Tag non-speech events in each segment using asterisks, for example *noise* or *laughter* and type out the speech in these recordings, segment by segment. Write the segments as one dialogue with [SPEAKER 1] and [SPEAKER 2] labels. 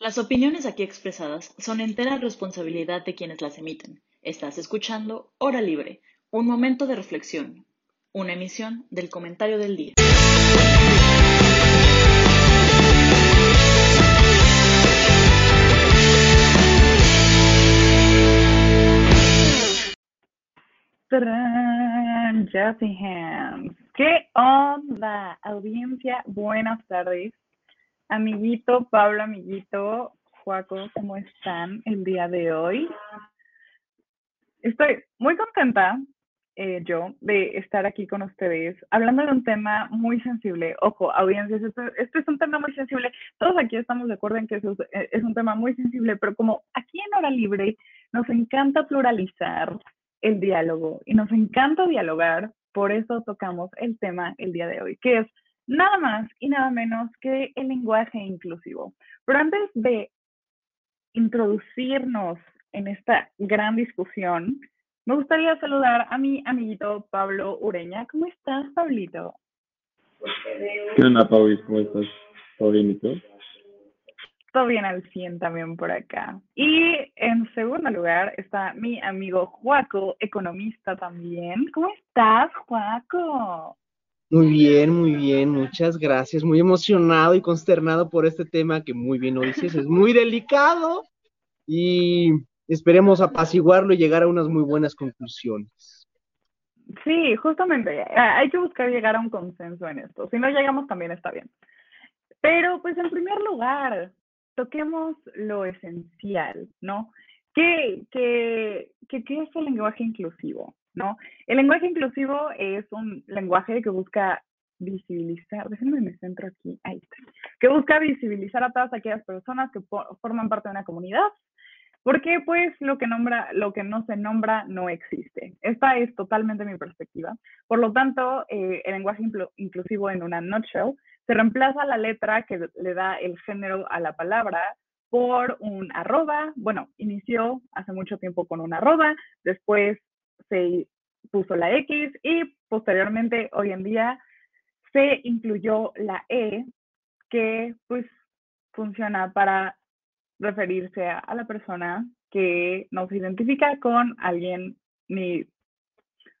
[SPEAKER 1] Las opiniones aquí expresadas son entera responsabilidad de quienes las emiten. Estás escuchando Hora Libre, un momento de reflexión, una emisión del comentario del día.
[SPEAKER 2] ¡Tarán! Hands. ¿Qué onda, audiencia? Buenas tardes. Amiguito, Pablo, amiguito, Juaco, ¿cómo están el día de hoy? Estoy muy contenta, eh, yo, de estar aquí con ustedes, hablando de un tema muy sensible. Ojo, audiencias, esto, este es un tema muy sensible. Todos aquí estamos de acuerdo en que eso es, eh, es un tema muy sensible, pero como aquí en Hora Libre nos encanta pluralizar, el diálogo y nos encanta dialogar, por eso tocamos el tema el día de hoy, que es nada más y nada menos que el lenguaje inclusivo. Pero antes de introducirnos en esta gran discusión, me gustaría saludar a mi amiguito Pablo Ureña. ¿Cómo estás, Pablito?
[SPEAKER 3] ¿Qué onda, Pablo? ¿Cómo estás? ¿Todo bien y tú?
[SPEAKER 2] Todo bien al 100 también por acá. Y en segundo lugar está mi amigo Juaco, economista también. ¿Cómo estás, Juaco?
[SPEAKER 4] Muy bien, muy bien, muchas gracias. Muy emocionado y consternado por este tema que muy bien lo dices, es muy delicado y esperemos apaciguarlo y llegar a unas muy buenas conclusiones.
[SPEAKER 2] Sí, justamente, hay que buscar llegar a un consenso en esto. Si no llegamos también está bien. Pero pues en primer lugar, toquemos lo esencial, ¿no? ¿Qué, qué, qué, qué es el lenguaje inclusivo? ¿No? El lenguaje inclusivo es un lenguaje que busca visibilizar, déjenme me centro aquí, ahí está, que busca visibilizar a todas aquellas personas que forman parte de una comunidad, porque pues lo que nombra, lo que no se nombra no existe. Esta es totalmente mi perspectiva. Por lo tanto, eh, el lenguaje inclusivo en una nutshell se reemplaza la letra que le da el género a la palabra por un arroba. Bueno, inició hace mucho tiempo con un arroba, después se puso la X y posteriormente hoy en día se incluyó la E que pues funciona para referirse a, la persona que no se identifica con alguien ni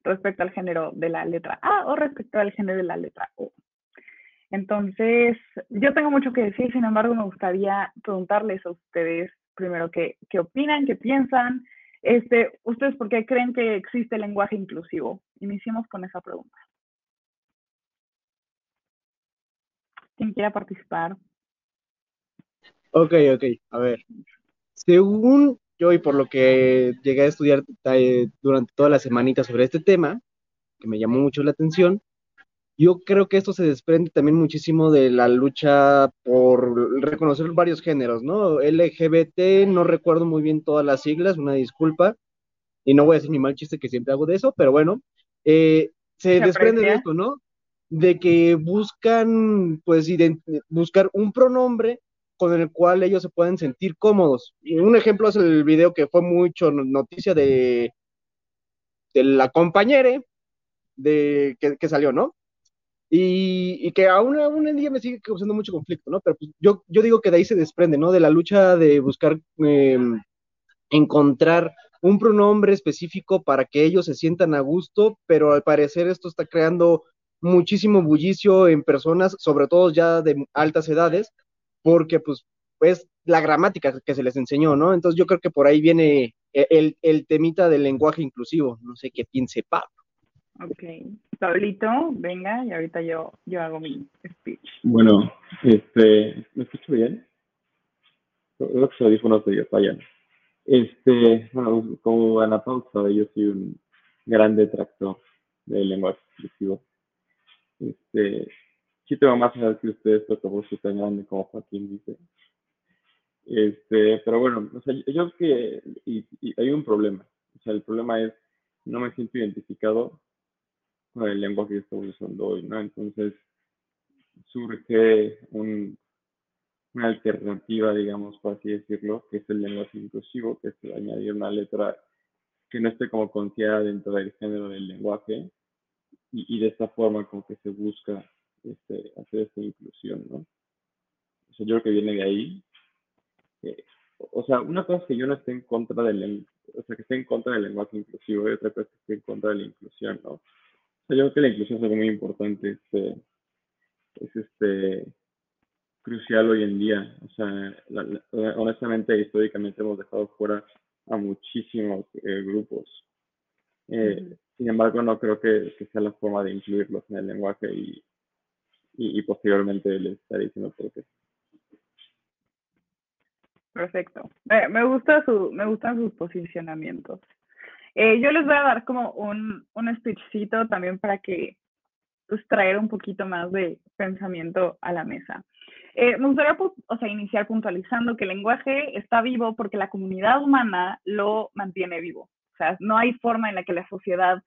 [SPEAKER 2] respecto al género de la letra A o respecto al género de la letra O. Entonces, yo tengo mucho que decir, sin embargo, me gustaría preguntarles a ustedes primero qué, qué opinan, qué piensan, este, ustedes por qué creen que existe el lenguaje inclusivo. Iniciemos con esa pregunta. ¿Quién quiera participar?
[SPEAKER 4] Ok, ok, a ver. Según yo y por lo que llegué a estudiar eh, durante toda la semanita sobre este tema, que me llamó mucho la atención, yo creo que esto se desprende también muchísimo de la lucha por reconocer varios géneros, ¿no? LGBT, no recuerdo muy bien todas las siglas, una disculpa, y no voy a decir ni mal chiste que siempre hago de eso, pero bueno, eh, se, desprende de esto, ¿no? De que buscan, pues, buscar un pronombre con el cual ellos se pueden sentir cómodos. Y un ejemplo es el video que fue mucho noticia de, de la compañera de, que salió, ¿no? Y, que aún, aún en día me sigue causando mucho conflicto, ¿no? Pero pues, yo, yo digo que de ahí se desprende, ¿no? De la lucha de buscar em, encontrar un pronombre específico para que ellos se sientan a gusto, pero al parecer esto está creando muchísimo bullicio en personas, sobre todo ya de altas edades, porque pues es la gramática que se les enseñó, ¿no? Entonces yo creo que por ahí viene e, el, el temita del lenguaje inclusivo, no sé qué piense Pablo.
[SPEAKER 2] Ok. Pablito, venga, y ahorita yo, yo hago mi speech.
[SPEAKER 3] Bueno, este, ¿me escucho bien? Los audífonos de fallan. Este, bueno, como Ana Paula sabe, yo soy un gran detractor del lenguaje. Este, sí tengo más edad que ustedes, pero como soy tan grande como Joaquín dice. Este, pero bueno, o sea, yo creo que y hay un problema. O sea, el problema es, no me siento identificado con el lenguaje que estamos usando hoy, ¿no? Entonces surge un, una alternativa, digamos, por así decirlo, que es el lenguaje inclusivo, que es añadir una letra que no esté como considerada dentro del género del lenguaje y, y de esta forma como que se busca este, hacer esta inclusión, ¿no? O sea, yo creo que viene de ahí. eh, o sea, una cosa es que yo no esté en contra del, o sea, que esté en contra del lenguaje inclusivo y otra cosa es que esté en contra de la inclusión, ¿no? Yo creo que la inclusión es algo muy importante, es este, crucial hoy en día. O sea, honestamente, históricamente hemos dejado fuera a muchísimos eh, grupos. Eh, sin embargo, no creo que, sea la forma de incluirlos en el lenguaje y, y, posteriormente les estaré diciendo por qué.
[SPEAKER 2] Perfecto. me, gusta su, me gustan sus posicionamientos. Eh, yo les voy a dar como un, un speechcito también para que pues, traer un poquito más de pensamiento a la mesa. Eh, me gustaría pues, o sea, iniciar puntualizando que el lenguaje está vivo porque la comunidad humana lo mantiene vivo. O sea, no hay forma en la que la sociedad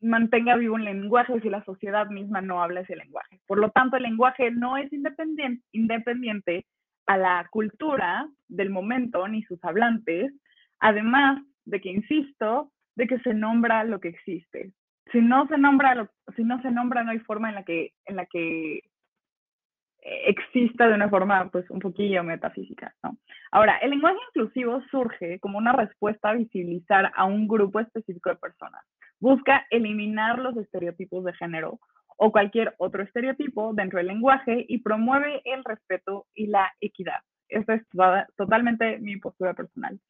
[SPEAKER 2] mantenga vivo un lenguaje si la sociedad misma no habla ese lenguaje. Por lo tanto, el lenguaje no es independiente, independiente a la cultura del momento ni sus hablantes, además de que, insisto, de que se nombra lo que existe. Si no se nombra, lo, si no se nombra, no hay forma en la que, en la que exista de una forma pues un poquillo metafísica, ¿no? Ahora, el lenguaje inclusivo surge como una respuesta a visibilizar a un grupo específico de personas. Busca eliminar los estereotipos de género o cualquier otro estereotipo dentro del lenguaje y promueve el respeto y la equidad. Esa es totalmente mi postura personal.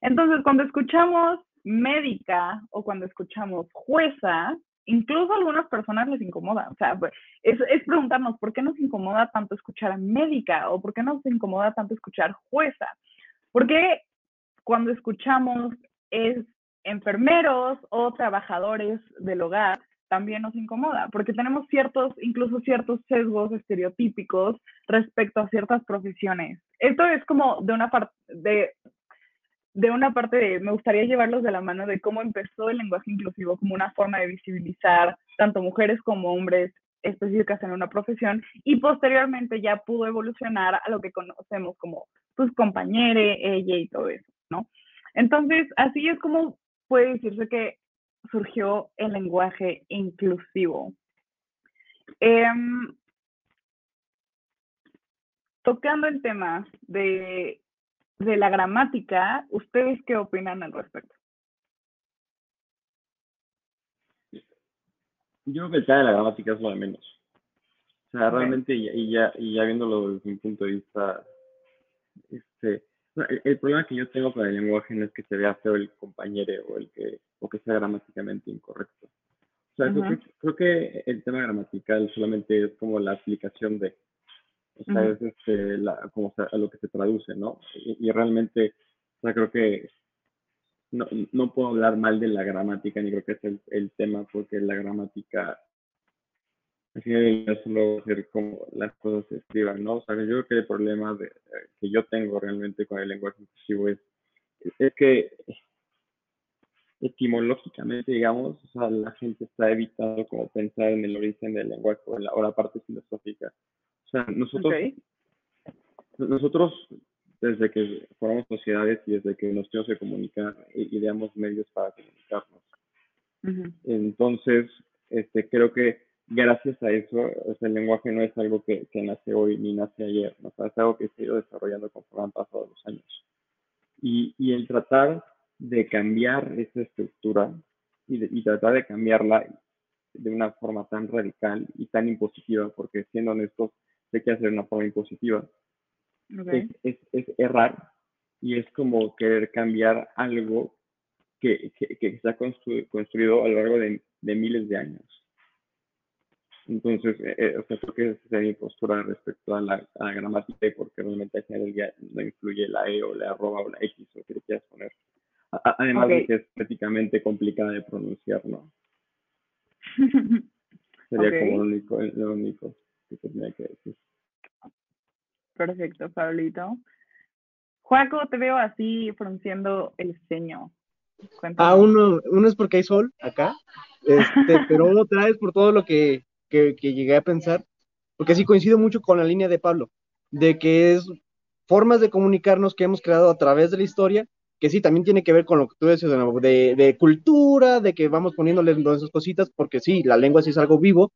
[SPEAKER 2] Entonces, cuando escuchamos médica o cuando escuchamos jueza, incluso a algunas personas les incomoda. O sea, pues, es, es, preguntarnos por qué nos incomoda tanto escuchar médica o por qué nos incomoda tanto escuchar jueza. Porque cuando escuchamos es enfermeros o trabajadores del hogar, también nos incomoda, porque tenemos ciertos, incluso ciertos sesgos estereotípicos respecto a ciertas profesiones. Esto es como de una parte, de de una parte de, me gustaría llevarlos de la mano de cómo empezó el lenguaje inclusivo como una forma de visibilizar tanto mujeres como hombres específicas en una profesión y posteriormente ya pudo evolucionar a lo que conocemos como sus compañeros, ella y todo eso, ¿no? Entonces, así es como puede decirse que surgió el lenguaje inclusivo. Em, tocando el tema de de la gramática, ¿ustedes qué opinan al respecto?
[SPEAKER 3] Yo creo que el tema de la gramática es lo de menos. O sea, realmente, y ya, y ya viéndolo desde un punto de vista, este, el, problema que yo tengo con el lenguaje no es que se vea feo el compañero o el que, o que sea gramáticamente incorrecto. O sea, creo, que, creo que el tema gramatical solamente es como la aplicación de, o sea, es este, la, como a lo que se traduce, ¿no? Y, realmente, o sea, creo que no, no, puedo hablar mal de la gramática, ni creo que es el, el tema, porque la gramática, al final es solo hacer como las cosas se escriban, ¿no? O sea, yo creo que el problema de, que yo tengo realmente con el lenguaje inclusivo es, es que etimológicamente, digamos, o sea, la gente está evitando como pensar en el origen del lenguaje o, en la, o la parte filosófica. O sea, nosotros, nosotros desde que formamos sociedades y desde que nos tenemos que comunicar, ideamos medios para comunicarnos. Entonces, este, creo que gracias a eso, el lenguaje no es algo que, que nace hoy ni nace ayer, ¿no? es algo que se ha ido desarrollando conforme han pasado los años. Y, y el tratar de cambiar esa estructura y, y tratar de cambiarla de una forma tan radical y tan impositiva, porque siendo honestos, sé que hacer una forma impositiva. Es, es, errar y es como querer cambiar algo que, que, se ha construido a lo largo de, de miles de años. Entonces, eh, eh, o sea, creo que esa es mi postura respecto a la, gramática y porque realmente al final día no influye la E o la arroba o la X o que le quieras poner. además de que es prácticamente complicada de pronunciar, ¿no? *laughs* Sería como lo único, lo único que tenía que decir.
[SPEAKER 2] Perfecto, Pablito. Juaco, te veo así frunciendo el ceño.
[SPEAKER 4] Ah, uno, uno es porque hay sol acá, este, *laughs* pero otra es por todo lo que, que, llegué a pensar, porque sí coincido mucho con la línea de Pablo, de que es formas de comunicarnos que hemos creado a través de la historia, que sí, también tiene que ver con lo que tú decías de, de cultura, de que vamos poniéndole esas cositas, porque sí, la lengua sí es algo vivo,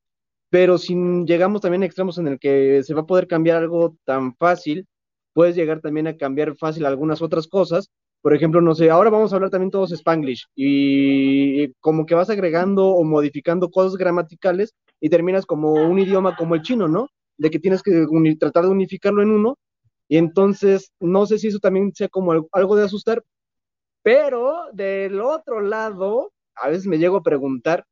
[SPEAKER 4] pero si llegamos también a extremos en el que se va a poder cambiar algo tan fácil, puedes llegar también a cambiar fácil algunas otras cosas. Por ejemplo, no sé, ahora vamos a hablar también todos Spanglish y como que vas agregando o modificando cosas gramaticales y terminas como un idioma como el chino, ¿no? De que tienes que tratar de unificarlo en uno. Y entonces, no sé si eso también sea como algo de asustar, pero del otro lado, a veces me llego a preguntar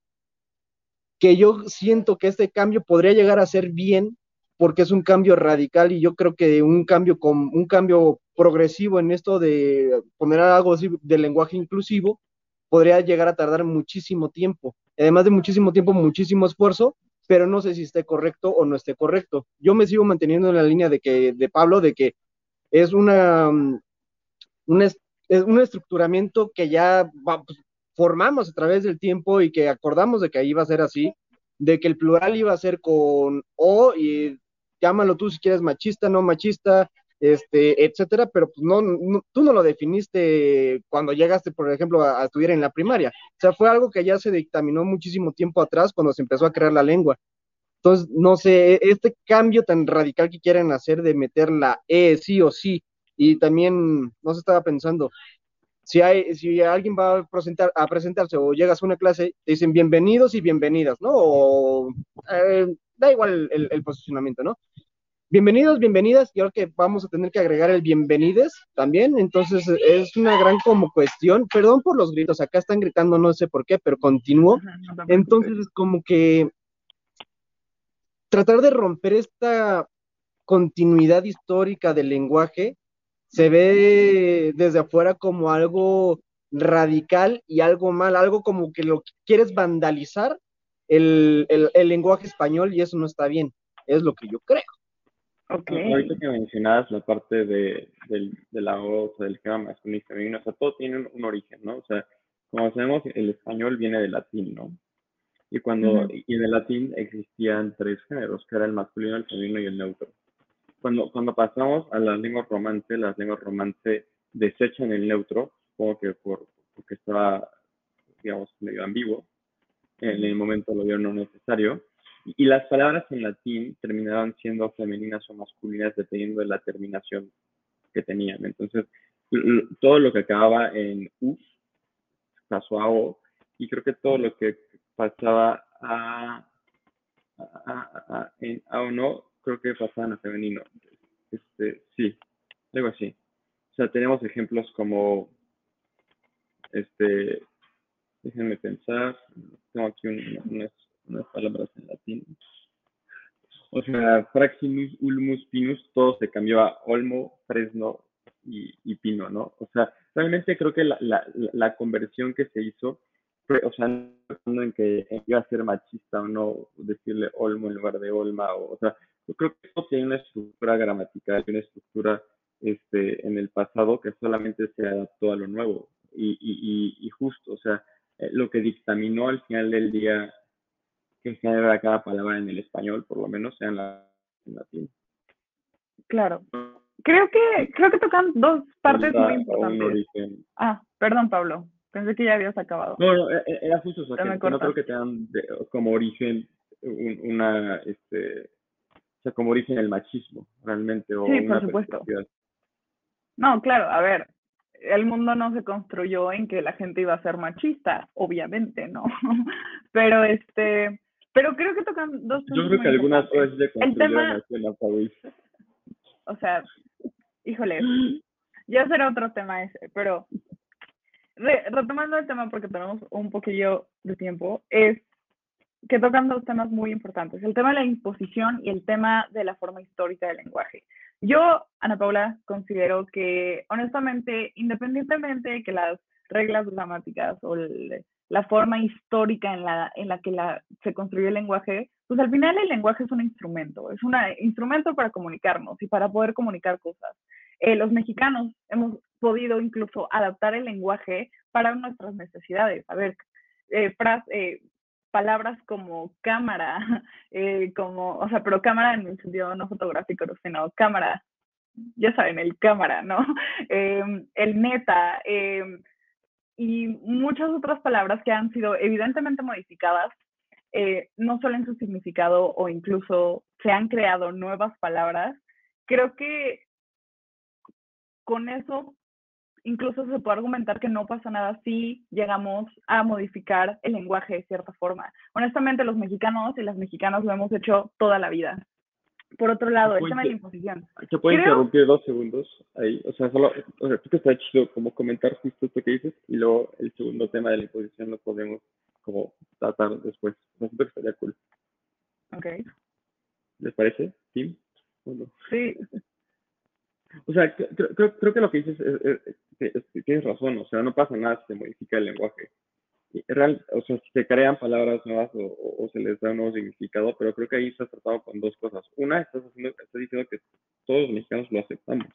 [SPEAKER 4] que yo siento que este cambio podría llegar a ser bien porque es un cambio radical y yo creo que un cambio con un cambio progresivo en esto de poner algo así de lenguaje inclusivo podría llegar a tardar muchísimo tiempo. Además de muchísimo tiempo, muchísimo esfuerzo, pero no sé si esté correcto o no esté correcto. Yo me sigo manteniendo en la línea de que de Pablo de que es una un, es un estructuramiento que ya pues, formamos a través del tiempo y que acordamos de que iba a ser así, de que el plural iba a ser con o y llámalo tú si quieres machista, no machista, este, etcétera, pero pues no, tú no lo definiste cuando llegaste, por ejemplo, a, estudiar en la primaria. O sea, fue algo que ya se dictaminó muchísimo tiempo atrás cuando se empezó a crear la lengua. Entonces, no sé, e, este cambio tan radical que quieren hacer de meter la E sí o sí, y también, no se estaba pensando, si, hay, si alguien va a, presentar, a presentarse o llegas a una clase, te dicen bienvenidos y bienvenidas, ¿no? O eh, da igual el, posicionamiento, ¿no? Bienvenidos, bienvenidas, y ahora que vamos a tener que agregar el bienvenides también, entonces es una gran como cuestión, perdón por los gritos, acá están gritando, no sé por qué, pero continúo, entonces es como que tratar de romper esta continuidad histórica del lenguaje se ve desde afuera como algo radical y algo mal, algo como que lo quieres vandalizar el, lenguaje español y eso no está bien, es lo que yo creo.
[SPEAKER 3] Okay. Ahorita que mencionabas la parte de, la voz, del esquema masculino y femenino, o sea, todo tiene un, origen, ¿no? O sea, como sabemos, el español viene del latín, ¿no? Y cuando, y en el latín existían tres géneros, que era el masculino, el femenino y el neutro. Cuando, cuando pasamos a las lenguas romance, las lenguas romance desechan el neutro, supongo que por, porque estaba, digamos, medio ambiguo, en el momento lo vieron no necesario, y las palabras en latín terminaban siendo femeninas o masculinas dependiendo de la terminación que tenían. Entonces, todo lo que acababa en us pasó a o, y creo que todo lo que pasaba a, a, en a o no, creo que pasaban a femenino. Este, sí, algo así. O sea, tenemos ejemplos como, este, déjenme pensar, tengo aquí unas, unas palabras en latín. O sea, Fraximus, Ulmus, Pinus, todo se cambió a Olmo, Fresno y, y Pino, ¿no? O sea, realmente creo que la, la, la conversión que se hizo o sea, en que iba a ser machista o no, decirle Olmo en lugar de Olma, o, o sea, yo creo que esto tiene una estructura gramatical, una estructura este, en el pasado que solamente se adaptó a lo nuevo y, y, y justo, o sea, eh, lo que dictaminó al final del día que genera cada palabra en el español, por lo menos, sea en, la, en latín.
[SPEAKER 2] Claro. Creo que, creo que tocan dos partes muy importantes. Ah, perdón, Pablo. Pensé que ya habías acabado.
[SPEAKER 3] No, no, e, e, era justo, o sea, que, no creo que tengan como origen una, este, o sea, como origen el machismo, realmente. O
[SPEAKER 2] sí, por supuesto. No, claro, a ver, el mundo no se construyó en que la gente iba a ser machista, obviamente, ¿no? *laughs* pero este, pero creo que tocan dos
[SPEAKER 3] Yo creo que algunas cosas de
[SPEAKER 2] el tema, *laughs* o sea, híjole, ya será otro tema ese, pero retomando el tema porque tenemos un poquillo de tiempo, es que tocan dos temas muy importantes, el tema de la imposición y el tema de la forma histórica del lenguaje. Yo, Ana Paula, considero que, honestamente, independientemente de que las reglas gramáticas o la forma histórica en la, en la que se construyó el lenguaje, pues al final el lenguaje es un instrumento, es un instrumento para comunicarnos y para poder comunicar cosas. Eh, los mexicanos hemos podido incluso adaptar el lenguaje para nuestras necesidades. A ver, eh, eh, palabras como cámara, *laughs* como, o sea, pero cámara en el sentido no fotográfico, sino cámara, ya saben, el cámara, ¿no? *laughs* Em, el neta, em, y muchas otras palabras que han sido evidentemente modificadas, no solo en su significado o incluso se han creado nuevas palabras. Creo que con eso incluso se puede argumentar que no pasa nada si llegamos a modificar el lenguaje de cierta forma. Honestamente, los mexicanos y las mexicanas lo hemos hecho toda la vida. Por otro lado, el tema de la imposición.
[SPEAKER 3] ¿Te puedo interrumpir dos segundos ahí? O sea, solo, o sea, que está chido como comentar justo esto que dices y luego el segundo tema de la imposición lo podemos como tratar después. O sea, siento que estaría cool.
[SPEAKER 2] Ok.
[SPEAKER 3] ¿Les parece, Tim?
[SPEAKER 2] Sí. *laughs*
[SPEAKER 3] O sea, creo, creo, que lo que dices es, tienes razón, o sea, no pasa nada si se modifica el lenguaje. Real, o sea, si se crean palabras nuevas o, se les da un nuevo significado, pero creo que ahí estás tratado con dos cosas. Una, estás, haciendo, estás diciendo que todos los mexicanos lo aceptamos.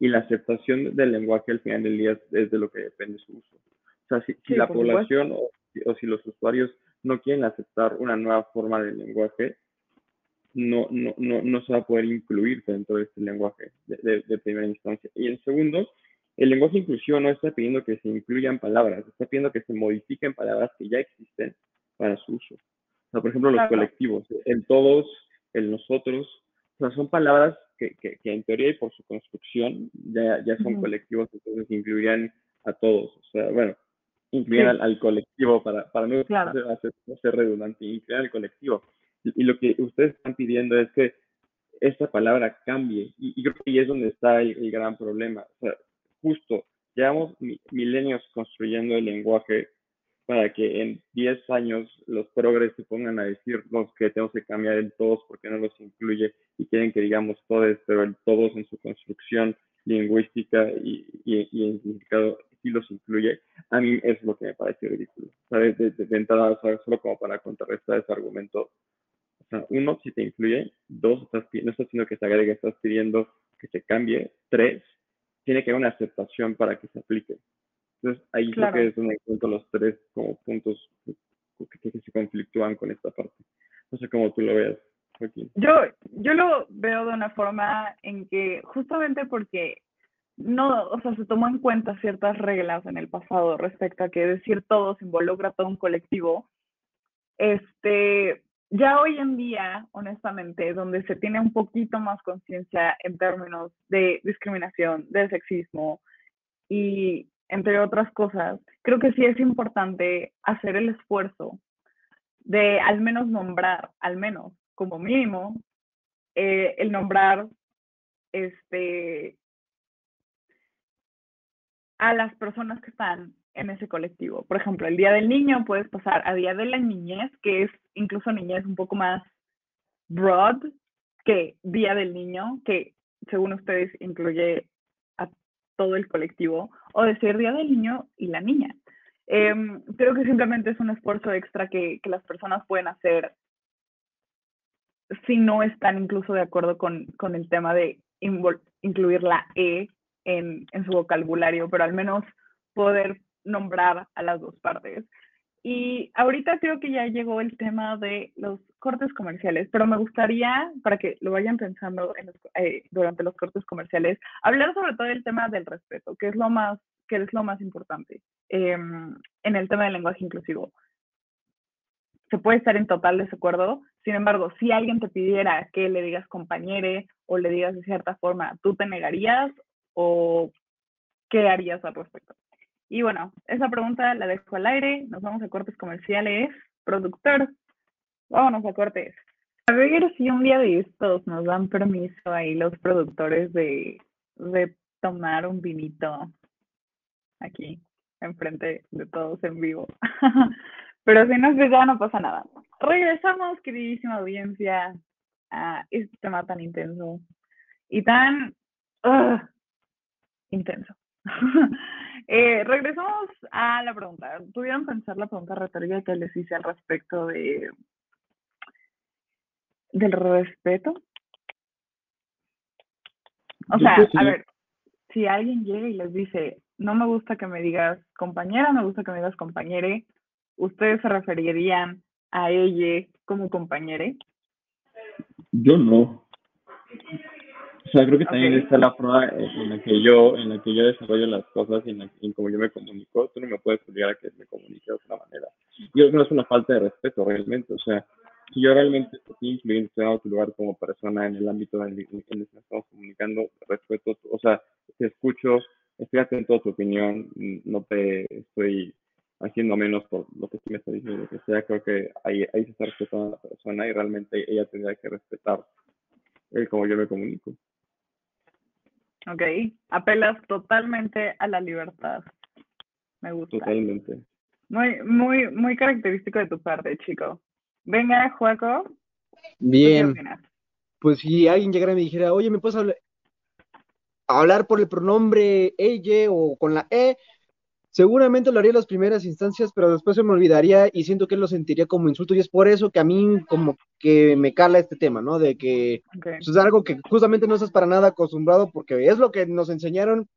[SPEAKER 3] Y la aceptación del lenguaje al final del día es, de lo que depende su uso. O sea, si, si la población o, o si los usuarios no quieren aceptar una nueva forma de lenguaje, no, no, no, no se va a poder incluir dentro de este lenguaje de, primera instancia. Y en segundo, el lenguaje inclusivo no está pidiendo que se incluyan palabras, está pidiendo que se modifiquen palabras que ya existen para su uso. O sea, por ejemplo, los colectivos, el todos, el nosotros, o sea, son palabras que, que, en teoría y por su construcción ya, ya son colectivos, entonces incluirían a todos. O sea, bueno, incluir al, colectivo para, para no ser redundante, incluir al colectivo. Y, lo que ustedes están pidiendo es que esta palabra cambie. Y, creo que ahí es donde está el, gran problema. O sea, justo, llevamos milenios construyendo el lenguaje para que en 10 años los progres se pongan a decirnos que tenemos que cambiar el todos porque no los incluye y quieren que digamos todos, pero el todos en su construcción lingüística y, y, en significado sí los incluye, a mí es lo que me parece ridículo. ¿Sabes? De, de, entrada, solo como para contrarrestar ese argumento, uno, si te incluye. Dos, estás, no estás haciendo que se agregue, estás pidiendo que se cambie. Tres, tiene que haber una aceptación para que se aplique. Entonces, ahí creo que es donde encuentro los tres como puntos que, se conflictúan con esta parte. No sé cómo tú lo veas, Joaquín.
[SPEAKER 2] Yo, yo lo veo de una forma en que justamente porque no, o sea, se tomó en cuenta ciertas reglas en el pasado respecto a que decir todo se involucra todo un colectivo, este, ya hoy en día, honestamente, donde se tiene un poquito más conciencia en términos de discriminación, de sexismo y entre otras cosas, creo que sí es importante hacer el esfuerzo de al menos nombrar, al menos como mínimo, eh, el nombrar este, a las personas que están en ese colectivo. Por ejemplo, el Día del Niño puedes pasar a Día de la Niñez, que es incluso niñez un poco más broad que Día del Niño, que según ustedes incluye a todo el colectivo, o decir Día del Niño y la niña. Em, creo que simplemente es un esfuerzo extra que, que las personas pueden hacer si no están incluso de acuerdo con, con el tema de incluir la E en, en su vocabulario, pero al menos poder nombrar a las dos partes. Y ahorita creo que ya llegó el tema de los cortes comerciales, pero me gustaría, para que lo vayan pensando eh, durante los cortes comerciales, hablar sobre todo el tema del respeto, que es lo más, que es lo más importante em, en el tema del lenguaje inclusivo. Se puede estar en total desacuerdo, sin embargo, si alguien te pidiera que le digas compañere o le digas de cierta forma, ¿tú te negarías o qué harías al respecto? Y bueno, esa pregunta la dejo al aire. Nos vamos a cortes comerciales. Productor, vámonos a cortes. A ver si un día de estos nos dan permiso ahí los productores de, de tomar un vinito aquí, enfrente de todos en vivo. *laughs* Pero si no es ya no pasa nada. Regresamos, queridísima audiencia, a este tema tan intenso y tan intenso. *laughs* Eh, regresamos a la pregunta. ¿Pudieron pensar la pregunta retórica que les hice al respecto de del respeto? O sea, a ver, si alguien llega y les dice, no me gusta que me digas compañera, me gusta que me digas compañere, ¿ustedes se referirían a ella como compañere?
[SPEAKER 3] Yo no sea, creo que también está la forma en la que yo, en la que yo desarrollo las cosas y en, la, cómo yo me comunico. Tú no me puedes obligar a que me comunique de otra manera. Yo no es una falta de respeto realmente. O sea, si yo realmente estoy influyendo en tu lugar como persona en el ámbito en el, que estamos comunicando, respeto, o sea, te escucho, estoy atento a tu opinión, no te estoy haciendo menos por lo que tú me estás diciendo, lo que sea, creo que ahí, ahí se está respetando a la persona y realmente ella tendría que respetar el cómo yo me comunico.
[SPEAKER 2] Ok, apelas totalmente a la libertad. Me gusta.
[SPEAKER 3] Totalmente.
[SPEAKER 2] Muy, muy, muy característico de tu parte, chico. Venga, Juaco.
[SPEAKER 4] Bien. Pues si alguien llegara y me dijera, oye, ¿me puedes hablar, hablar por el pronombre ella o con la E? Seguramente lo haría en las primeras instancias, pero después se me olvidaría y siento que él lo sentiría como insulto. Y es por eso que a mí como que me cala este tema, ¿no? De que pues, es algo que justamente no estás para nada acostumbrado porque es lo que nos enseñaron.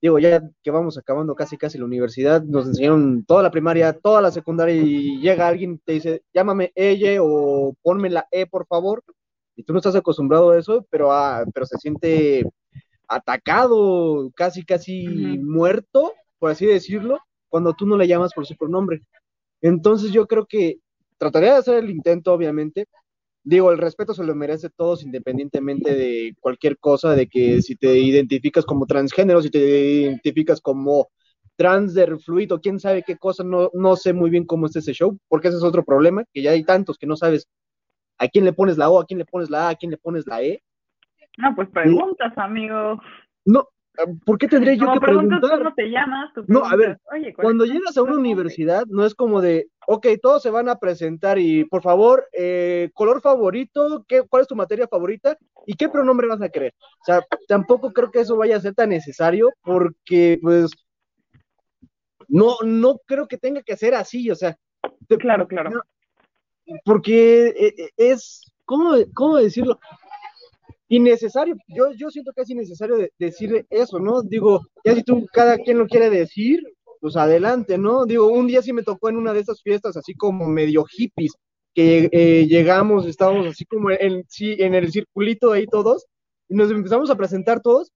[SPEAKER 4] Digo, ya que vamos acabando casi casi la universidad, nos enseñaron toda la primaria, toda la secundaria y llega alguien y te dice, llámame ella o ponme la E, por favor, y tú no estás acostumbrado a eso, pero, ah, pero se siente atacado, casi casi muerto, por así decirlo, cuando tú no le llamas por su pronombre. Entonces yo creo que trataría de hacer el intento, obviamente, digo, el respeto se lo merece todos independientemente de cualquier cosa, de que si te identificas como transgénero, si te identificas como transder fluido, quién sabe qué cosa, no, no sé muy bien cómo es ese show, porque ese es otro problema, que ya hay tantos que no sabes a quién le pones la O, a quién le pones la A, a quién le pones la E.
[SPEAKER 2] No, pues preguntas, amigo.
[SPEAKER 4] No, ¿Por qué tendría yo que preguntar?
[SPEAKER 2] ¿Cómo te llamas?
[SPEAKER 4] no, a ver, cuando llegas a una universidad, no es como de, ok, todos se van a presentar y por favor, eh, color favorito, ¿qué, ¿cuál es tu materia favorita? ¿Y qué pronombre vas a querer? O sea, tampoco creo que eso vaya a ser tan necesario porque, pues, no, no creo que tenga que ser así, o sea.
[SPEAKER 2] claro, claro.
[SPEAKER 4] porque eh, es, ¿cómo, ¿cómo decirlo? Innecesario. Yo, yo siento que es innecesario decir eso, ¿no? Digo, ya si tú, cada quien lo quiere decir, pues adelante, ¿no? Digo, un día sí me tocó en una de esas fiestas así como medio hippies, que eh, llegamos, estábamos así como en, sí, en el circulito ahí todos, y nos empezamos a presentar todos,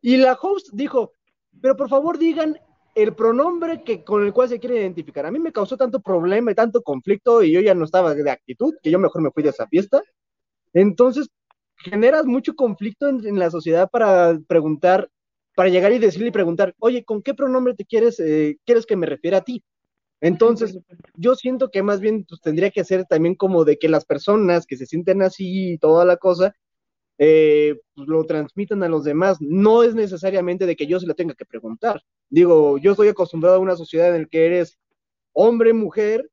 [SPEAKER 4] y la host dijo, pero por favor digan el pronombre que, con el cual se quiere identificar. A mí me causó tanto problema y tanto conflicto y yo ya no estaba de actitud, que yo mejor me fui de esa fiesta. Entonces, generas mucho conflicto en, la sociedad para preguntar, para llegar y decirle y preguntar, oye, ¿con qué pronombre te quieres, eh, quieres que me refiera a ti? Entonces, yo siento que más bien pues, tendría que ser también como de que las personas que se sienten así y toda la cosa, eh, pues, lo transmitan a los demás. No es necesariamente de que yo se lo tenga que preguntar. Digo, yo estoy acostumbrado a una sociedad en la que eres hombre, mujer,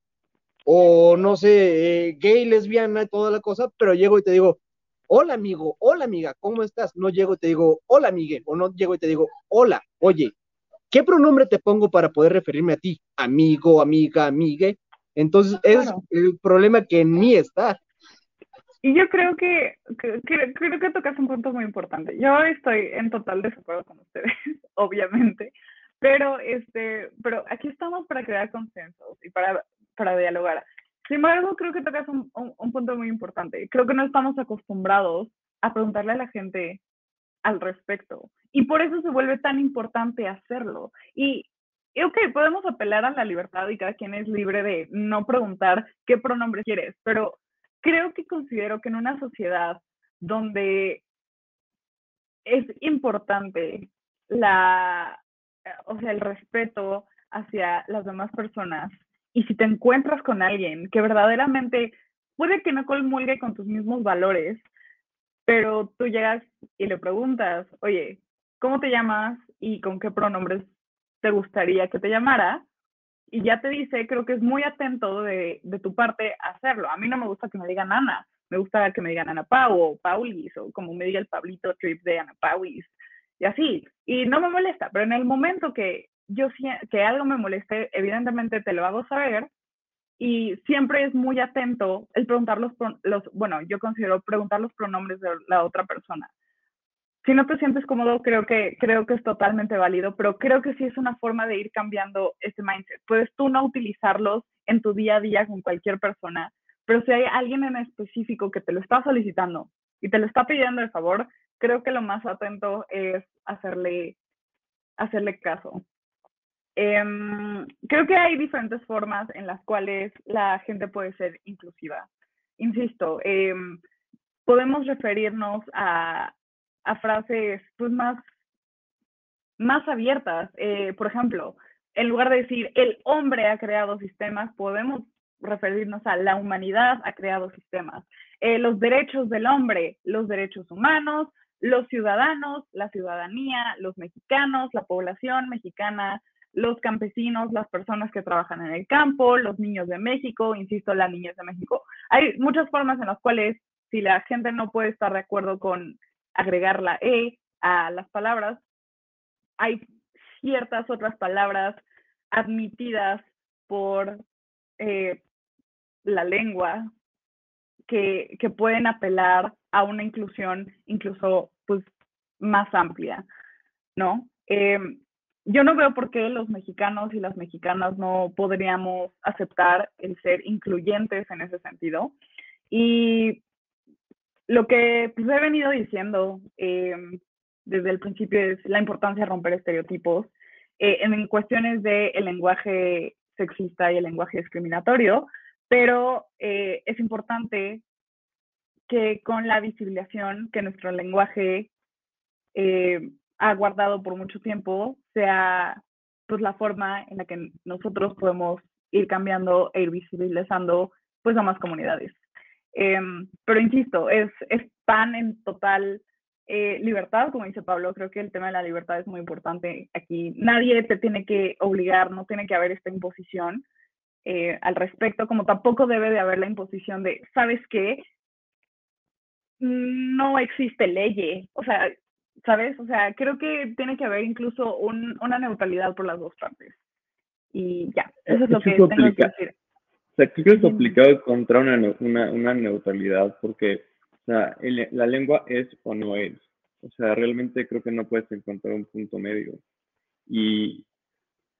[SPEAKER 4] o no sé, eh, gay, lesbiana, toda la cosa, pero llego y te digo, hola amigo, hola amiga, ¿cómo estás? No llego y te digo, hola amigue, o no llego y te digo, hola, oye, ¿qué pronombre te pongo para poder referirme a ti? Amigo, amiga, amigue. Entonces, es el problema que en mí está.
[SPEAKER 2] Y yo creo que, creo que tocas un punto muy importante. Yo estoy en total desacuerdo con ustedes, *laughs* obviamente, pero este, pero aquí estamos para crear consensos y para, para dialogar. Sin embargo, creo que tocas un, un, punto muy importante. Creo que no estamos acostumbrados a preguntarle a la gente al respecto. Y por eso se vuelve tan importante hacerlo. Y, y, ok, podemos apelar a la libertad y cada quien es libre de no preguntar qué pronombre quieres, pero creo que considero que en una sociedad donde es importante la, o sea, el respeto hacia las demás personas y si te encuentras con alguien que verdaderamente puede que no comulgue con tus mismos valores, pero tú llegas y le preguntas, oye, ¿cómo te llamas y con qué pronombres te gustaría que te llamara? Y ya te dice, creo que es muy atento de, de tu parte hacerlo. A mí no me gusta que me digan Ana, me gusta que me digan Ana Pau o Paulis, o como me diga el Pablito Trip de Ana Paulis, y así. Y no me molesta, pero en el momento que yo que algo me moleste, evidentemente te lo hago saber y siempre es muy atento el preguntar los, los, bueno, yo considero preguntar los pronombres de la otra persona. Si no te sientes cómodo, creo que, creo que es totalmente válido, pero creo que sí es una forma de ir cambiando ese mindset. Puedes tú no utilizarlos en tu día a día con cualquier persona, pero si hay alguien en específico que te lo está solicitando y te lo está pidiendo de favor, creo que lo más atento es hacerle, hacerle caso. Em, creo que hay diferentes formas en las cuales la gente puede ser inclusiva. Insisto, em, podemos referirnos a, a, frases pues, más más abiertas. Eh, por ejemplo, en lugar de decir el hombre ha creado sistemas, podemos referirnos a la humanidad ha creado sistemas. Eh, los derechos del hombre, los derechos humanos, los ciudadanos, la ciudadanía, los mexicanos, la población mexicana, los campesinos, las personas que trabajan en el campo, los niños de México, insisto, las niñas de México. Hay muchas formas en las cuales si la gente no puede estar de acuerdo con agregar la E a las palabras, hay ciertas otras palabras admitidas por eh, la lengua que, que, pueden apelar a una inclusión incluso pues más amplia, ¿no? Eh, yo no veo por qué los mexicanos y las mexicanas no podríamos aceptar el ser incluyentes en ese sentido. Y lo que pues, he venido diciendo eh, desde el principio es la importancia de romper estereotipos eh, en cuestiones del el lenguaje sexista y el lenguaje discriminatorio, pero eh, es importante que con la visibilización que nuestro lenguaje ha guardado por mucho tiempo sea pues la forma en la que nosotros podemos ir cambiando e ir visibilizando pues a más comunidades. Em, pero insisto, es, es pan en total eh, libertad, como dice Pablo, creo que el tema de la libertad es muy importante aquí. Nadie te tiene que obligar, no tiene que haber esta imposición eh, al respecto, como tampoco debe de haber la imposición de, ¿sabes qué? No existe ley, o sea, ¿sabes? O sea, creo que tiene que haber incluso un, una neutralidad por las dos partes. Y ya, eso es lo que tengo que decir.
[SPEAKER 3] O sea, creo que es complicado encontrar una, una, una neutralidad porque, o sea, la lengua es o no es. O sea, realmente creo que no puedes encontrar un punto medio. Y,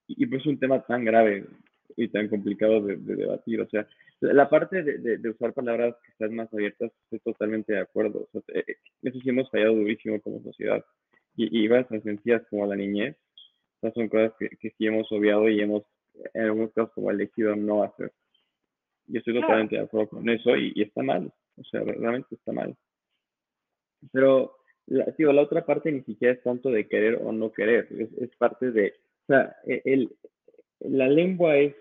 [SPEAKER 3] y pues es un tema tan grave y tan complicado de, debatir. O sea, la parte de, de, usar palabras que están más abiertas, estoy totalmente de acuerdo. O sea, eh, eso sí hemos fallado durísimo como sociedad. Y, y tan sencillas como la niñez, esas son cosas que, que sí hemos obviado y hemos, en algunos casos, como elegido no hacer. Yo estoy totalmente de acuerdo con eso y, está mal, o sea, realmente está mal. Pero, la, la otra parte ni siquiera es tanto de querer o no querer, es, parte de, o sea, e, el, la lengua es,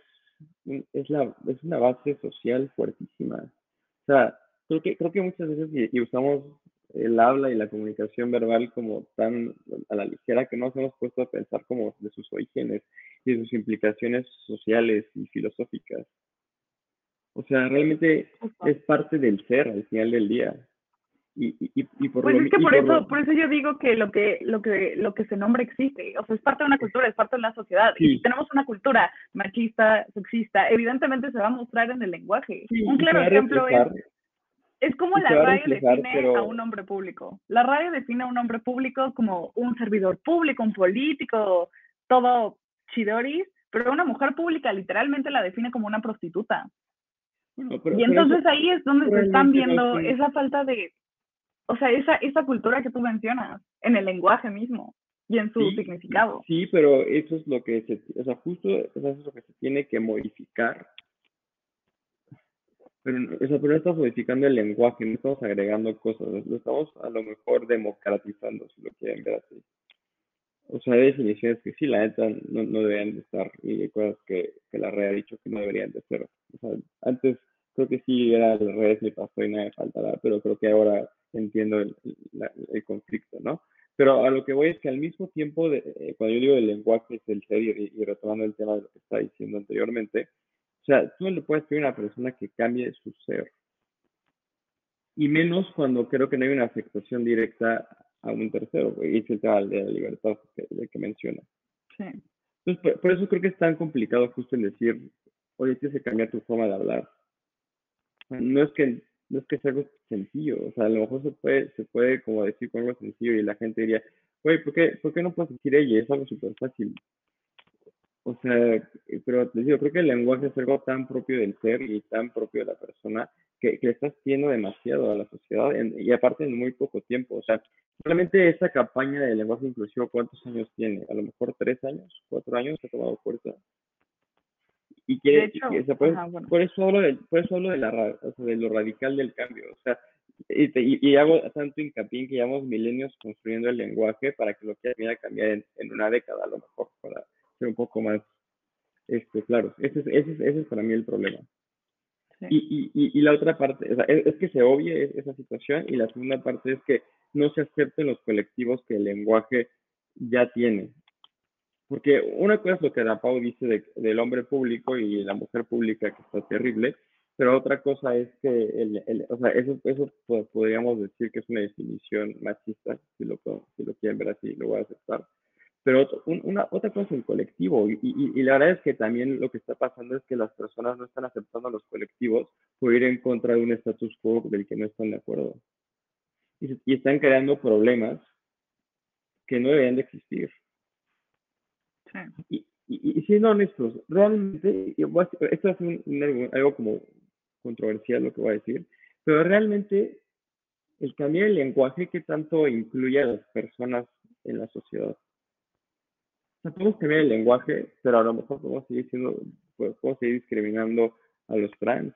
[SPEAKER 3] es, la, es una base social fuertísima. O sea, creo que, creo que muchas veces y, usamos el habla y la comunicación verbal como tan a la ligera que no nos hemos puesto a pensar como de sus orígenes y de sus implicaciones sociales y filosóficas. O sea, realmente es parte del ser al final del día. Y, y, y por
[SPEAKER 2] pues es que por, eso, por eso yo digo que lo que lo que lo que se nombra existe, o sea, es parte de una cultura, es parte de la sociedad. Y si tenemos una cultura machista, sexista, evidentemente se va a mostrar en el lenguaje. un claro ejemplo es es como la radio define a un hombre público. La radio define a un hombre público como un servidor público, un político, todo chidoris, pero una mujer pública literalmente la define como una prostituta y entonces ahí es donde se están viendo esa falta de, o sea, esa, esa cultura que tú mencionas, en el lenguaje mismo y en su significado.
[SPEAKER 3] Sí, pero eso es lo que se, o sea, justo eso es lo que se tiene que modificar. Pero, o sea, pero no estamos modificando el lenguaje, no estamos agregando cosas, lo estamos a lo mejor democratizando, si lo quieren ver así. O sea, hay definiciones que sí, la neta, no, no deberían de estar, y hay cosas que, que la red ha dicho que no deberían de ser. O sea, antes creo que sí era al revés, me pasó y nada me faltará, pero creo que ahora entiendo el, el, conflicto, ¿no? Pero a lo que voy es que al mismo tiempo, de, eh, cuando yo digo el lenguaje es el ser y, y, retomando el tema de lo que estaba diciendo anteriormente, o sea, tú no le puedes pedir a una persona que cambie su ser. Y menos cuando creo que no hay una afectación directa a un tercero, y es el tema de la libertad que, que menciona. Sí. Entonces, por, eso creo que es tan complicado justo en decir, oye, tienes que cambiar tu forma de hablar no es que no es que sea algo sencillo, o sea, a lo mejor se puede, se puede como decir con algo sencillo y la gente diría, güey, ¿por qué, ¿por qué no puedes decir ella? Es algo súper fácil. O sea, pero te digo, creo que el lenguaje es algo tan propio del ser y tan propio de la persona que, que estás haciendo demasiado a la sociedad y aparte en muy poco tiempo. O sea, realmente esa campaña de lenguaje inclusivo, ¿cuántos años tiene? A lo mejor tres años, cuatro años ha tomado fuerza y quiere, por, eso hablo de, por eso hablo de, la, o sea, de lo radical del cambio, o sea, y, y, hago tanto hincapié en que llevamos milenios construyendo el lenguaje para que lo que viene a cambiar en, en, una década, a lo mejor, para ser un poco más este, claro. Ese es, ese, es, ese es para mí el problema. Y, y, y, la otra parte, o sea, es, que se obvie esa situación y la segunda parte es que no se acepten los colectivos que el lenguaje ya tiene. Porque una cosa es lo que Pau dice de, del hombre público y la mujer pública, que está terrible, pero otra cosa es que, el, o sea, eso, eso podríamos decir que es una definición machista, si lo, si lo quieren ver así, lo voy a aceptar. Pero una, otra cosa es el colectivo, y, la verdad es que también lo que está pasando es que las personas no están aceptando a los colectivos por ir en contra de un status quo del que no están de acuerdo. Y están creando problemas que no deberían de existir. Y, siendo honestos, realmente, esto es un, algo como controversial lo que voy a decir, pero realmente el cambiar el lenguaje que tanto incluye a las personas en la sociedad. O sea, podemos cambiar el lenguaje, pero a lo mejor podemos seguir siendo, pues, podemos seguir discriminando a los trans.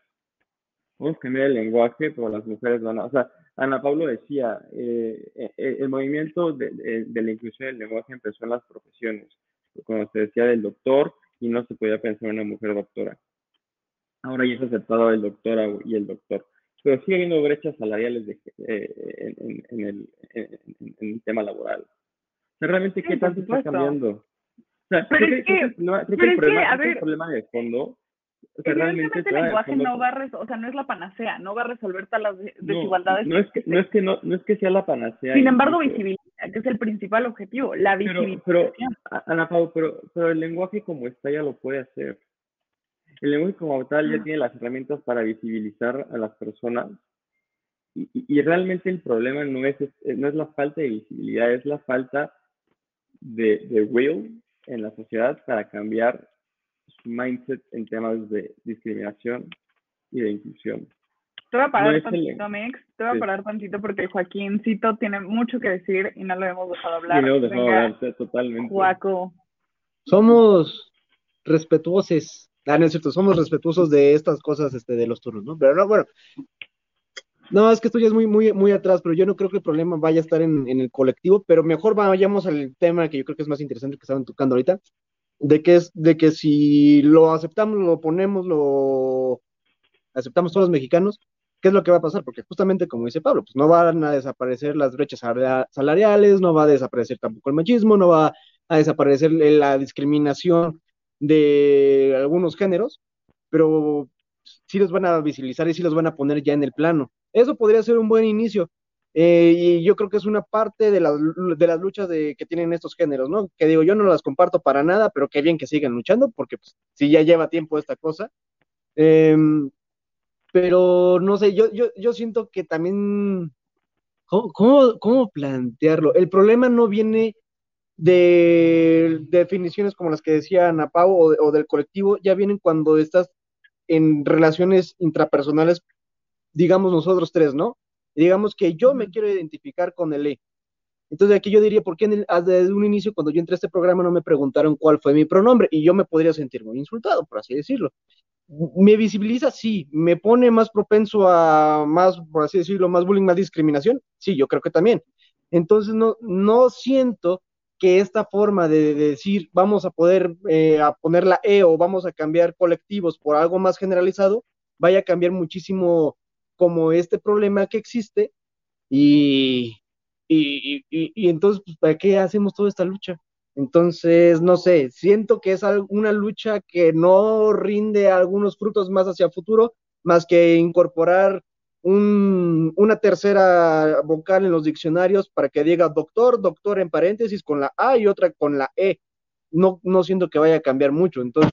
[SPEAKER 3] Podemos cambiar el lenguaje, pero las mujeres van a, o sea, Ana Pablo decía, eh, eh, el movimiento de, la inclusión del lenguaje empezó en las profesiones, cuando se decía del doctor y no se podía pensar en una mujer doctora. Ahora ya es aceptado el doctor y el doctor. Pero sigue habiendo brechas salariales de, eh, en, en, el, en, el, tema laboral. O sea, realmente, ¿qué tanto está cambiando? O sea,
[SPEAKER 2] pero es que, el
[SPEAKER 3] problema, de fondo
[SPEAKER 2] o sea, realmente el lenguaje no va a o sea, no es la panacea, no va a resolver todas las desigualdades.
[SPEAKER 3] No, es que, no, es que no, no es que sea la panacea.
[SPEAKER 2] Sin embargo, visibiliza, que es el principal objetivo, la visibilización.
[SPEAKER 3] Pero, pero Ana Pau, pero, pero el lenguaje como está ya lo puede hacer. El lenguaje como tal ya tiene las herramientas para visibilizar a las personas y, y, realmente el problema no es, no es la falta de visibilidad, es la falta de, de will en la sociedad para cambiar su mindset en temas de discriminación y de inclusión.
[SPEAKER 2] Te voy a parar tantito, Mix. Te voy a parar tantito porque Joaquíncito tiene mucho que decir y no lo hemos dejado hablar.
[SPEAKER 3] Y no hemos dejado hablar, totalmente.
[SPEAKER 2] Juaco.
[SPEAKER 4] Somos respetuosos Ah, no es cierto, somos respetuosos de estas cosas este, de los turnos, ¿no? Pero no, bueno. No, es que esto ya es muy, muy, muy atrás, pero yo no creo que el problema vaya a estar en, el colectivo, pero mejor vayamos al tema que yo creo que es más interesante que estaban tocando ahorita, de que es, de que si lo aceptamos, lo ponemos, lo aceptamos todos los mexicanos, ¿qué es lo que va a pasar? Porque justamente como dice Pablo, pues no van a desaparecer las brechas salariales, no va a desaparecer tampoco el machismo, no va a desaparecer la discriminación de algunos géneros, pero sí los van a visibilizar y sí los van a poner ya en el plano. Eso podría ser un buen inicio. Eh, y yo creo que es una parte de, de las luchas de, que tienen estos géneros, ¿no? Que digo, yo no las comparto para nada, pero qué bien que sigan luchando, porque pues, si ya lleva tiempo esta cosa. Em, pero no sé, yo, yo, yo siento que también, ¿cómo, cómo, cómo plantearlo? El problema no viene de definiciones como las que decía Ana o, o, del colectivo, ya vienen cuando estás en relaciones intrapersonales, digamos nosotros tres, ¿no? Digamos que yo me quiero identificar con el E. Entonces aquí yo diría, ¿por qué desde un inicio cuando yo entré a este programa no me preguntaron cuál fue mi pronombre? Y yo me podría sentir muy insultado, por así decirlo. ¿Me visibiliza? Sí. ¿Me pone más propenso a más, por así decirlo, más bullying, más discriminación? Sí, yo creo que también. Entonces no, no siento que esta forma de, decir vamos a poder eh, a poner la E o vamos a cambiar colectivos por algo más generalizado, vaya a cambiar muchísimo como este problema que existe y, y, y, entonces, pues, ¿para qué hacemos toda esta lucha? Entonces, no sé, siento que es una lucha que no rinde algunos frutos más hacia futuro, más que incorporar un, una tercera vocal en los diccionarios para que diga doctor, doctor en paréntesis con la A y otra con la E. No, no siento que vaya a cambiar mucho. Entonces,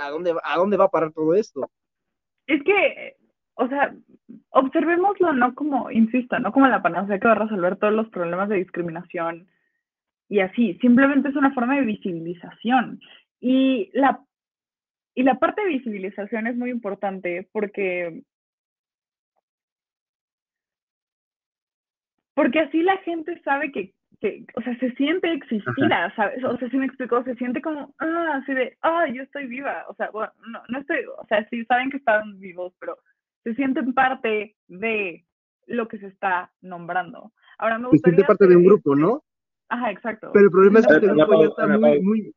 [SPEAKER 4] ¿a dónde, ¿a dónde va a parar todo esto?
[SPEAKER 2] Es que, o sea, observémoslo no como, insisto, no como la panacea que va a resolver todos los problemas de discriminación y así, simplemente es una forma de visibilización. Y la, y la parte de visibilización es muy importante porque porque así la gente sabe que, que o sea, se siente existida, ¿sabes? O sea, si me explicó, se siente como, ah, así de, ah, yo estoy viva, o sea, bueno, no, no estoy, o sea, sí saben que están vivos, pero se sienten parte de, lo que se está nombrando. Ahora me
[SPEAKER 4] Se siente
[SPEAKER 2] gustaría
[SPEAKER 4] parte de un grupo,
[SPEAKER 2] este-
[SPEAKER 4] ¿no?
[SPEAKER 2] Ajá, exacto.
[SPEAKER 4] Pero el problema es que
[SPEAKER 3] Paula,
[SPEAKER 4] grupo ya está muy, muy...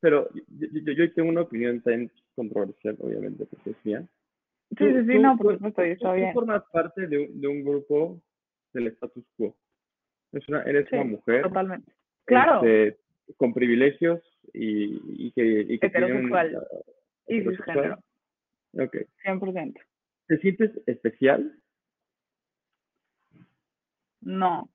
[SPEAKER 3] Pero yo, yo, yo tengo una opinión tan controversial, obviamente, porque es mía.
[SPEAKER 2] Sí,
[SPEAKER 3] Tú-
[SPEAKER 2] sí, sí,
[SPEAKER 3] tú-
[SPEAKER 2] no, por supuesto, y
[SPEAKER 3] tú-
[SPEAKER 2] está
[SPEAKER 3] tú
[SPEAKER 2] bien.
[SPEAKER 3] formas parte de un, de un grupo del status quo. Es una, eres
[SPEAKER 2] Sí,
[SPEAKER 3] una mujer
[SPEAKER 2] Totalmente. Claro.
[SPEAKER 3] este, con privilegios y, y que, y que tienen,
[SPEAKER 2] Heterosexual.
[SPEAKER 3] ah,
[SPEAKER 2] Y
[SPEAKER 3] heterosexual.
[SPEAKER 2] cisgénero,
[SPEAKER 3] Ok.
[SPEAKER 2] 100%.
[SPEAKER 3] ¿Te sientes especial?
[SPEAKER 2] No.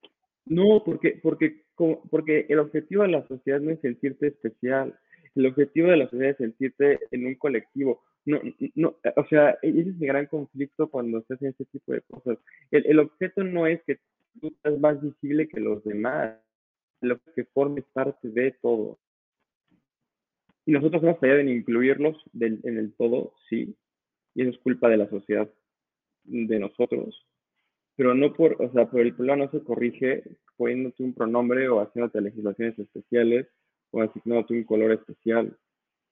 [SPEAKER 3] No, porque, porque, porque el objetivo de la sociedad no es sentirte especial. El objetivo de la sociedad es sentirte en un colectivo. No, no, o sea, ese es mi gran conflicto cuando se hacen este tipo de cosas. El, el objeto no es que tú seas más visible que los demás, lo que formes parte de todo. Y nosotros hemos fallado en incluirlos del- en el todo, sí, y eso es culpa de la sociedad, de nosotros, pero no por, o sea, por el problema no se corrige poniéndote un pronombre o haciéndote legislaciones especiales o asignándote un color especial.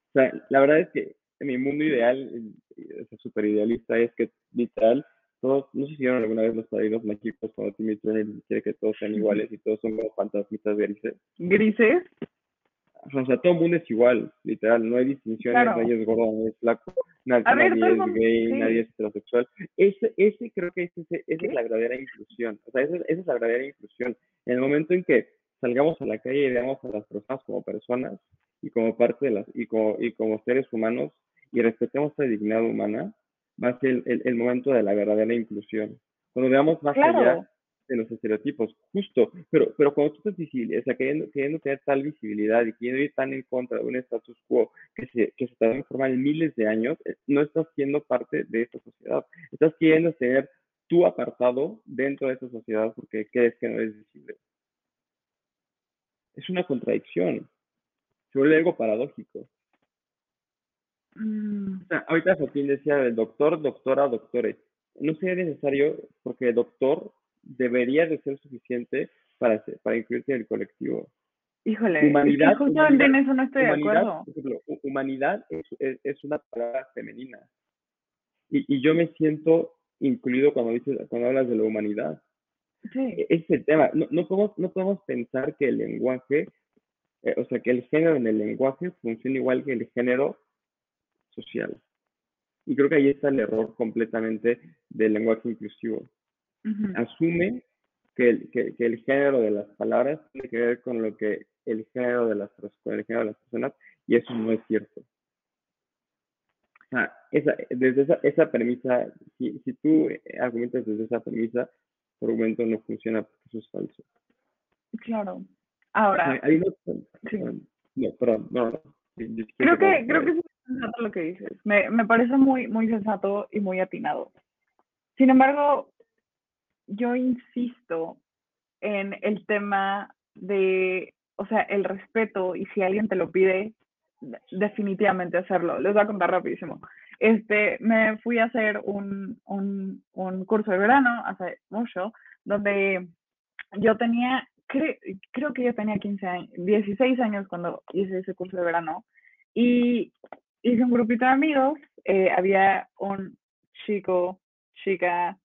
[SPEAKER 3] O sea, la verdad es que en mi mundo ideal, ese super idealista, es que literal, todos, no sé si vieron alguna vez los padrinos mágicos cuando Timmy Turner quiere que todos sean iguales y todos son como fantasmitas grises.
[SPEAKER 2] Grises.
[SPEAKER 3] O sea, todo el mundo es igual, literal, no hay distinciones,
[SPEAKER 2] Claro.
[SPEAKER 3] nadie es gordo, nadie es flaco, nadie,
[SPEAKER 2] ver,
[SPEAKER 3] nadie es gay,
[SPEAKER 2] sí.
[SPEAKER 3] nadie es heterosexual. Ese, ese creo que ese, ese- esa es la verdadera inclusión, o sea, esa, es- esa es la verdadera inclusión. En el momento en que salgamos a la calle y veamos a las personas como personas y como parte de las, y como, y como seres humanos y respetemos esa dignidad humana, va a ser el, el- el momento de la verdadera inclusión. Cuando veamos más allá
[SPEAKER 2] Claro.
[SPEAKER 3] De los estereotipos, justo, pero, pero cuando tú estás visible, o sea, queriendo, queriendo tener tal visibilidad y queriendo ir tan en contra de un status quo que se, que se tardó en miles de años, eh, no estás siendo parte de esta sociedad. Estás queriendo tener tu apartado dentro de esta sociedad porque crees que no eres visible. Es una contradicción. Se vuelve algo paradójico.
[SPEAKER 2] Mm,
[SPEAKER 3] O sea, ahorita Joaquín decía del doctor, doctora, doctores. No sería necesario porque el doctor debería de ser suficiente para, para incluirse en el colectivo.
[SPEAKER 2] Híjole,
[SPEAKER 3] Humanidad,
[SPEAKER 2] es que justamente en
[SPEAKER 3] humanidad,
[SPEAKER 2] eso no estoy de
[SPEAKER 3] humanidad,
[SPEAKER 2] acuerdo.
[SPEAKER 3] por ejemplo, hu- humanidad es, es, es una palabra femenina. Y, y yo me siento incluido cuando dices, cuando hablas de la humanidad.
[SPEAKER 2] Sí,
[SPEAKER 3] Ese es el tema. No, no, podemos, no podemos pensar que el lenguaje, eh, o sea, que el género en el lenguaje funciona igual que el género social. Y creo que ahí está el error completamente del lenguaje inclusivo.
[SPEAKER 2] Ujú,
[SPEAKER 3] Asume que el, que, que el género de las palabras tiene que ver con lo que el género de las, con el género de las personas, y eso no es cierto. O sea, esa, desde esa, esa premisa, si, si tú argumentas desde esa premisa, tu argumento no funciona porque eso es falso.
[SPEAKER 2] claro. Ahora,
[SPEAKER 3] Hay- hay
[SPEAKER 2] sí.
[SPEAKER 3] no, perdón, no, no. Sí,
[SPEAKER 2] creo que, creo que es sensato lo que dices. Me, me parece muy, muy sensato y muy atinado. Sin embargo, yo insisto en el tema de, o sea, el respeto y si alguien te lo pide, de- definitivamente hacerlo. Les voy a contar rapidísimo. Este, me fui a hacer un, un, un curso de verano hace mucho, donde yo tenía, cre- creo que yo tenía 15 años, 16 años cuando hice ese curso de verano y hice un grupito de amigos, eh, había un chico, chica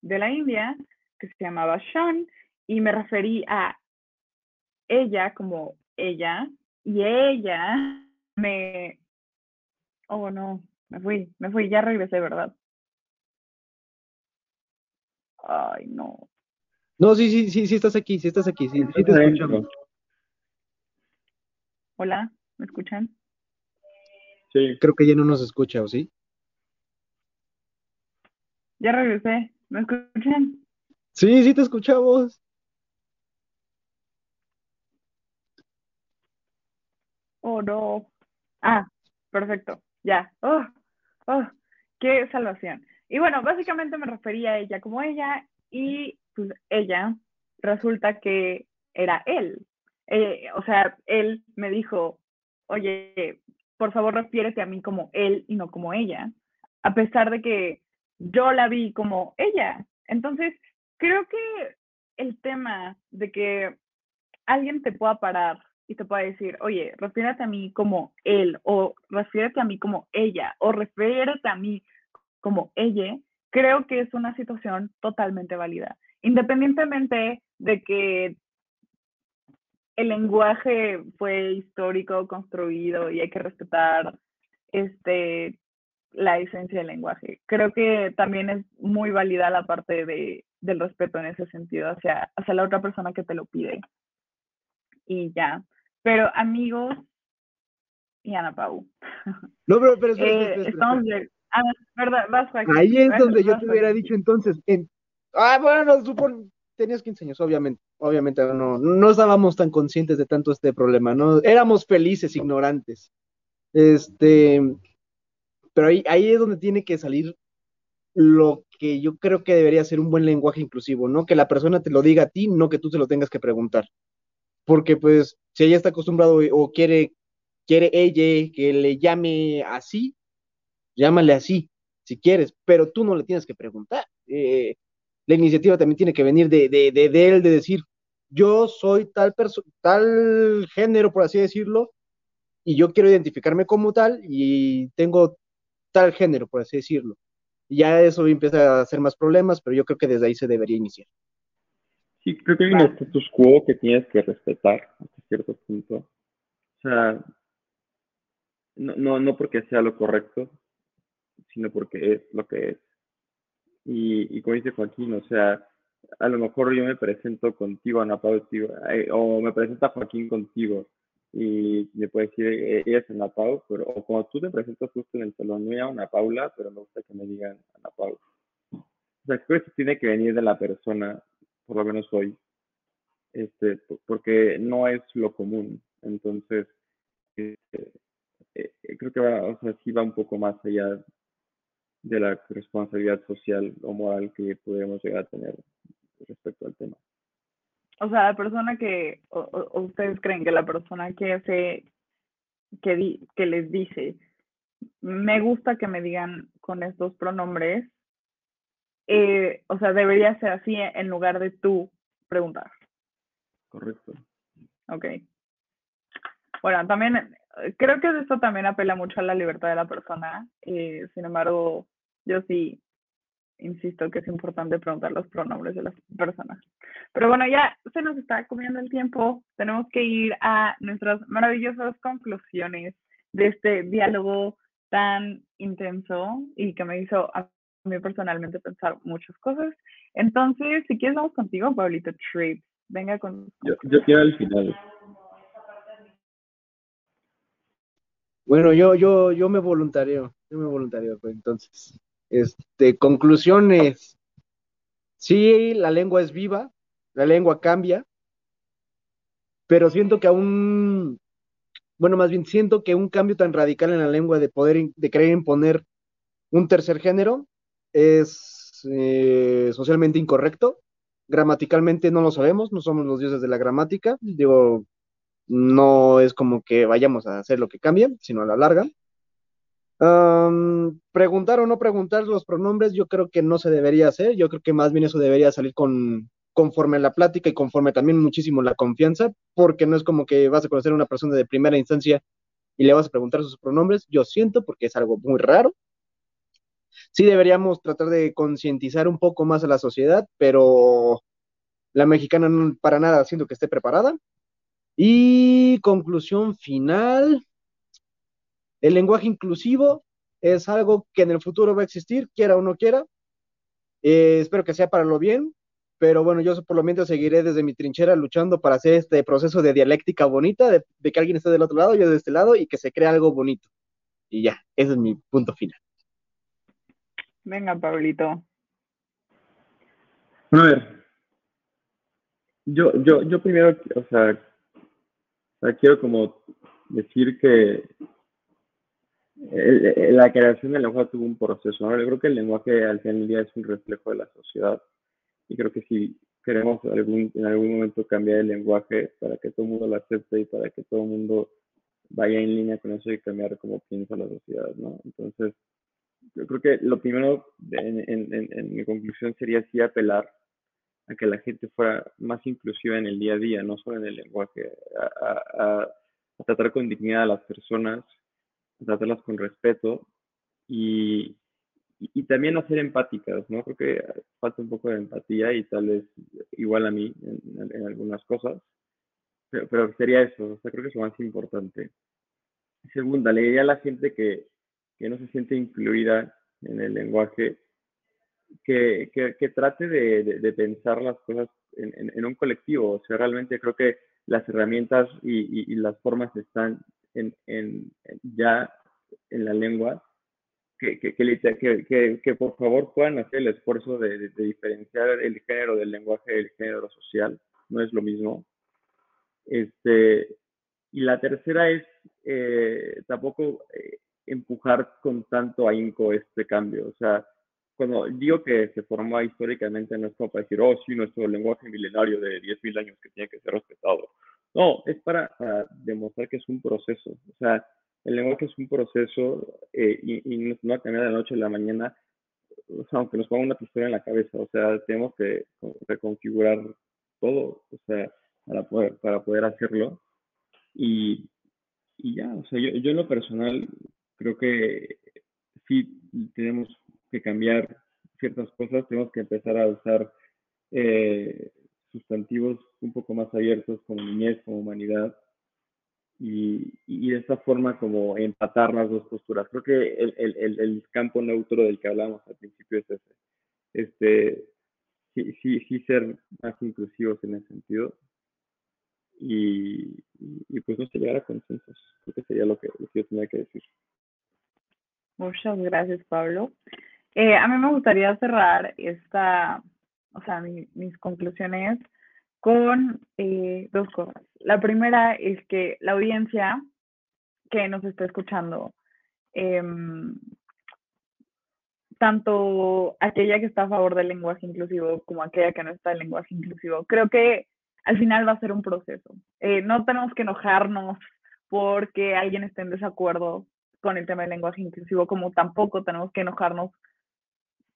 [SPEAKER 2] de la India que se llamaba Sean y me referí a ella como ella y ella me... Oh, no, me fui, me fui, ya regresé, ¿verdad? Ay, no.
[SPEAKER 4] No, sí, sí, sí, sí estás aquí, sí estás aquí, sí, sí te escuchamos.
[SPEAKER 2] Hola, ¿me escuchan?
[SPEAKER 3] Sí,
[SPEAKER 4] Creo que ya no nos escucha, ¿o sí?
[SPEAKER 2] Ya regresé, ¿me escuchan?
[SPEAKER 4] Sí, sí te escuchamos.
[SPEAKER 2] Oh, no. Ah, perfecto, ya. Oh, oh, qué salvación. Y bueno, básicamente me refería a ella como ella y pues ella resulta que era él. Eh, o sea, él me dijo, oye, por favor refiérete a mí como él y no como ella, a pesar de que yo la vi como ella. Entonces, creo que el tema de que alguien te pueda parar y te pueda decir, oye, refiérete a mí como él, o refiérete a mí como ella, o refiérete a mí como ella, creo que es una situación totalmente válida, independientemente de que el lenguaje fue histórico, construido y hay que respetar este, la esencia del lenguaje. Creo que también es muy válida la parte de, del respeto en ese sentido hacia, hacia la otra persona que te lo pide. Y ya. Pero amigos y Ana Pau. *laughs*
[SPEAKER 4] No, pero, pero, eh, estamos
[SPEAKER 2] Ah, verdad, vas,
[SPEAKER 4] Ahí es donde yo te hubiera dicho entonces. En... Ah, bueno, no, supon... tenías 15 años, obviamente. Obviamente no, no estábamos tan conscientes de tanto este problema, ¿no? Éramos felices, ignorantes. Este, pero ahí, ahí es donde tiene que salir lo que yo creo que debería ser un buen lenguaje inclusivo, ¿no? Que la persona te lo diga a ti, no que tú se lo tengas que preguntar. Porque pues si ella está acostumbrado o quiere, quiere ella que le llame así, llámale así, si quieres, pero tú no le tienes que preguntar. Eh, la iniciativa también tiene que venir de, de, de, él, de decir, yo soy tal, tal género, por así decirlo, y yo quiero identificarme como tal y tengo tal género, por así decirlo. Y ya eso empieza a hacer más problemas, pero yo creo que desde ahí se debería iniciar.
[SPEAKER 3] Sí, creo que hay un status quo que tienes que respetar hasta cierto punto. O sea, no, no, no porque sea lo correcto, sino porque es lo que es. Y, y como dice Joaquín, o sea, a lo mejor yo me presento contigo, Ana Paula, o me presenta Joaquín contigo, y me puede decir, eh, ella es Ana Pau, pero o como tú te presentas justo en el salón, no Ana Paula, pero me gusta que me digan Ana Pau. O sea, creo que tiene que venir de la persona, por lo menos hoy, este, porque no es lo común. Entonces, este, creo que va, o sea, sí va un poco más allá de la responsabilidad social o moral que podemos llegar a tener respecto al tema.
[SPEAKER 2] O sea, la persona que, o, ustedes creen que la persona que hace, que, que les dice, me gusta que me digan con estos pronombres, eh, o sea, debería ser así en lugar de tú preguntar.
[SPEAKER 3] Correcto.
[SPEAKER 2] Ok. Bueno, también creo que esto también apela mucho a la libertad de la persona. Eh, sin embargo, yo sí insisto que es importante preguntar los pronombres de las personas. Pero bueno, ya se nos está comiendo el tiempo. Tenemos que ir a nuestras maravillosas conclusiones de este diálogo tan intenso y que me hizo a mí personalmente pensar muchas cosas. Entonces, si quieres, vamos contigo, Pablito Trips. Venga con.
[SPEAKER 3] Yo, yo quiero al final.
[SPEAKER 4] Bueno, yo, yo, yo me voluntario, yo me voluntario, pues entonces. Este, conclusiones. Sí, la lengua es viva, la lengua cambia, pero siento que aún, bueno, más bien siento que un cambio tan radical en la lengua de poder, de querer imponer un tercer género es eh, socialmente incorrecto. Gramaticalmente no lo sabemos, no somos los dioses de la gramática. Digo, no es como que vayamos a hacer lo que cambia, sino a la larga preguntar o no preguntar los pronombres, yo creo que no se debería hacer. Yo creo que más bien eso debería salir con, conforme la plática y conforme también muchísimo la confianza, porque no es como que vas a conocer a una persona de primera instancia y le vas a preguntar sus pronombres. Yo siento porque es algo muy raro. Sí deberíamos tratar de concientizar un poco más a la sociedad, pero la mexicana no, para nada siento que esté preparada. Y conclusión final, el lenguaje inclusivo es algo que en el futuro va a existir, quiera o no quiera. Eh, espero que sea para lo bien, pero bueno, yo por lo menos seguiré desde mi trinchera luchando para hacer este proceso de dialéctica bonita, de, que alguien esté del otro lado, yo de este lado, y que se crea algo bonito. Y ya, ese es mi punto final.
[SPEAKER 2] Venga, Pablito.
[SPEAKER 3] A ver, yo, yo, yo primero, o sea quiero como decir que la creación del lenguaje tuvo un proceso. ¿no? Yo creo que el lenguaje al final del día es un reflejo de la sociedad y creo que si queremos algún, en algún momento cambiar el lenguaje para que todo el mundo lo acepte y para que todo el mundo vaya en línea con eso y cambiar cómo piensa la sociedad, ¿no? Entonces, yo creo que lo primero en, mi conclusión sería sí apelar a que la gente fuera más inclusiva en el día a día, no solo en el lenguaje, a tratar con dignidad a las personas, tratarlas con respeto y, y, también no ser empáticas, ¿no? Creo que falta un poco de empatía y tal vez igual a mí en, algunas cosas, pero, sería eso, o sea, creo que es lo más importante. Segunda, le diría a la gente que, que no se siente incluida en el lenguaje, que, que, trate de, de, pensar las cosas en, en, un colectivo. O sea, realmente creo que las herramientas y, y, las formas están en, en, ya en la lengua que, que, que, que, por favor puedan hacer el esfuerzo de, de, diferenciar el género del lenguaje del género social, no es lo mismo. Este, y la tercera es eh, tampoco eh, empujar con tanto ahínco este cambio. O sea, cuando digo que se formó históricamente, no es como para decir, oh, sí, nuestro lenguaje milenario de 10.000 años que tiene que ser respetado. No, es para, para demostrar que es un proceso. O sea, el lenguaje es un proceso eh, y, y, no va a cambiar de la noche a la mañana, o sea, aunque nos ponga una pistola en la cabeza, o sea, tenemos que reconfigurar todo, o sea, para poder, para poder hacerlo. Y, y ya, o sea, yo, yo en lo personal creo que sí tenemos que cambiar ciertas cosas, tenemos que empezar a usar eh, sustantivos un poco más abiertos como niñez, como humanidad, y, y, de esta forma como empatar las dos posturas. Creo que el, el, el, campo neutro del que hablamos al principio es ese. Este, sí, sí, sí ser más inclusivos en ese sentido y, y, pues no se llegar a consensos. Creo que sería lo que, yo tenía que decir.
[SPEAKER 2] Muchas gracias, Pablo. Eh, a mí me gustaría cerrar esta, o sea, mis conclusiones con eh, dos cosas. La primera es que la audiencia que nos está escuchando, em, tanto aquella que está a favor del lenguaje inclusivo como aquella que no está del lenguaje inclusivo, creo que al final va a ser un proceso. Eh, no tenemos que enojarnos porque alguien esté en desacuerdo con el tema del lenguaje inclusivo, como tampoco tenemos que enojarnos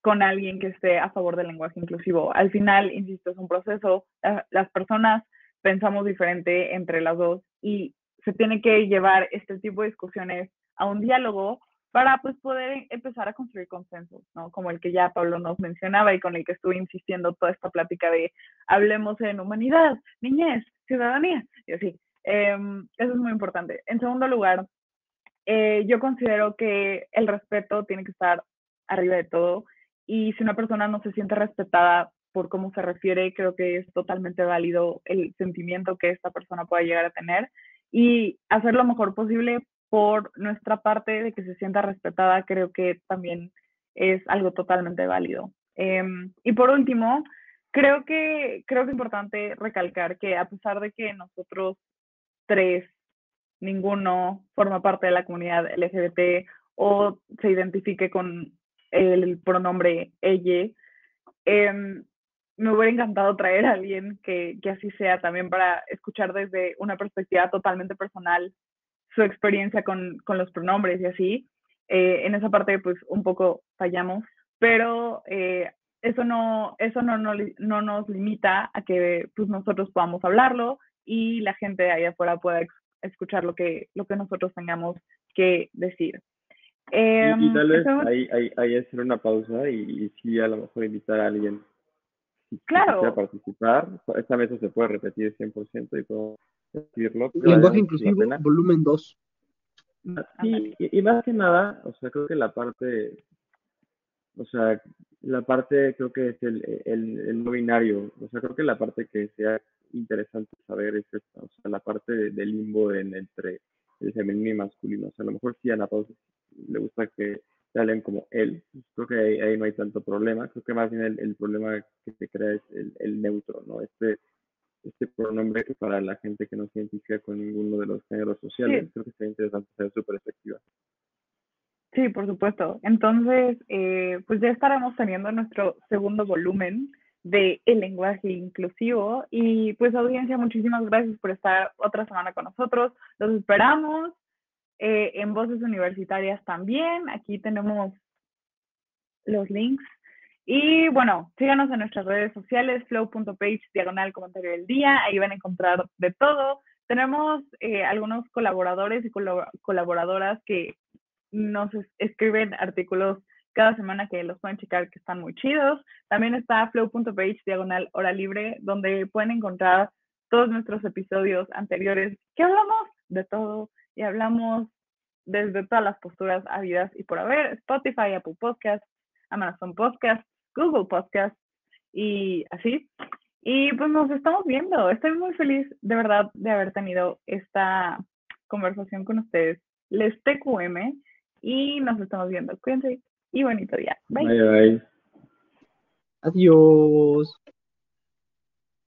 [SPEAKER 2] con alguien que esté a favor del lenguaje inclusivo. Al final, insisto, es un proceso. Las personas pensamos diferente entre las dos y se tiene que llevar este tipo de discusiones a un diálogo para pues poder empezar a construir consensos, ¿no? Como el que ya Pablo nos mencionaba y con el que estuve insistiendo toda esta plática de hablemos en humanidad, niñez, ciudadanía, y así. Em, eso es muy importante. En segundo lugar, eh, yo considero que el respeto tiene que estar arriba de todo y si una persona no se siente respetada por cómo se refiere, creo que es totalmente válido el sentimiento que esta persona pueda llegar a tener y hacer lo mejor posible por nuestra parte de que se sienta respetada, creo que también es algo totalmente válido. Em, y por último, creo que, creo que es importante recalcar que a pesar de que nosotros tres, ninguno forma parte de la comunidad LGBT o se identifique con el pronombre ella. Em, me hubiera encantado traer a alguien que, que, así sea también para escuchar desde una perspectiva totalmente personal su experiencia con, con los pronombres y así. Eh, en esa parte pues un poco fallamos, pero eh, eso, no, eso no, no, no, nos limita a que pues, nosotros podamos hablarlo y la gente de allá afuera pueda escuchar lo que, lo que nosotros tengamos que decir
[SPEAKER 3] y, em, tal vez ahí, ahí, hacer una pausa y, sí a lo mejor invitar a alguien
[SPEAKER 2] claro.
[SPEAKER 3] a participar. Esta mesa se puede repetir 100% y puedo decirlo.
[SPEAKER 4] Lenguaje inclusivo, volumen 2.
[SPEAKER 3] Sí, y, más que nada, o sea, creo que la parte, o sea, la parte creo que es el, el, el no binario, o sea, creo que la parte que sea interesante saber es esta, o sea, la parte del limbo en, entre el femenino y masculino, o sea, a lo mejor sí a la pausa le gusta que se hablen como él. Creo que ahí, no hay tanto problema. Creo que más bien el, problema que se crea es el, neutro, ¿no? Este, este pronombre que para la gente que no se identifica con ninguno de los géneros sociales, creo que sería interesante ser su perspectiva.
[SPEAKER 2] Sí, por supuesto. Entonces, eh, pues ya estaremos teniendo nuestro segundo volumen de el lenguaje inclusivo y pues audiencia, muchísimas gracias por estar otra semana con nosotros. Los esperamos eh, en Voces Universitarias también. Aquí tenemos los links. Y bueno, síganos en nuestras redes sociales, flow.page, diagonal comentario del día. Ahí van a encontrar de todo. Tenemos eh, algunos colaboradores y colaboradoras que nos escriben artículos cada semana que los pueden checar que están muy chidos. También está flow.page diagonal hora libre, donde pueden encontrar todos nuestros episodios anteriores que hablamos de todo y hablamos desde todas las posturas habidas y por haber, Spotify, Apple Podcasts, Amazon Podcasts, Google Podcasts y así. Y pues nos estamos viendo. Estoy muy feliz de verdad de haber tenido esta conversación con ustedes. Les TQM y nos estamos viendo. Cuídense y bonito día. Bye.
[SPEAKER 3] Bye, bye.
[SPEAKER 4] Adiós.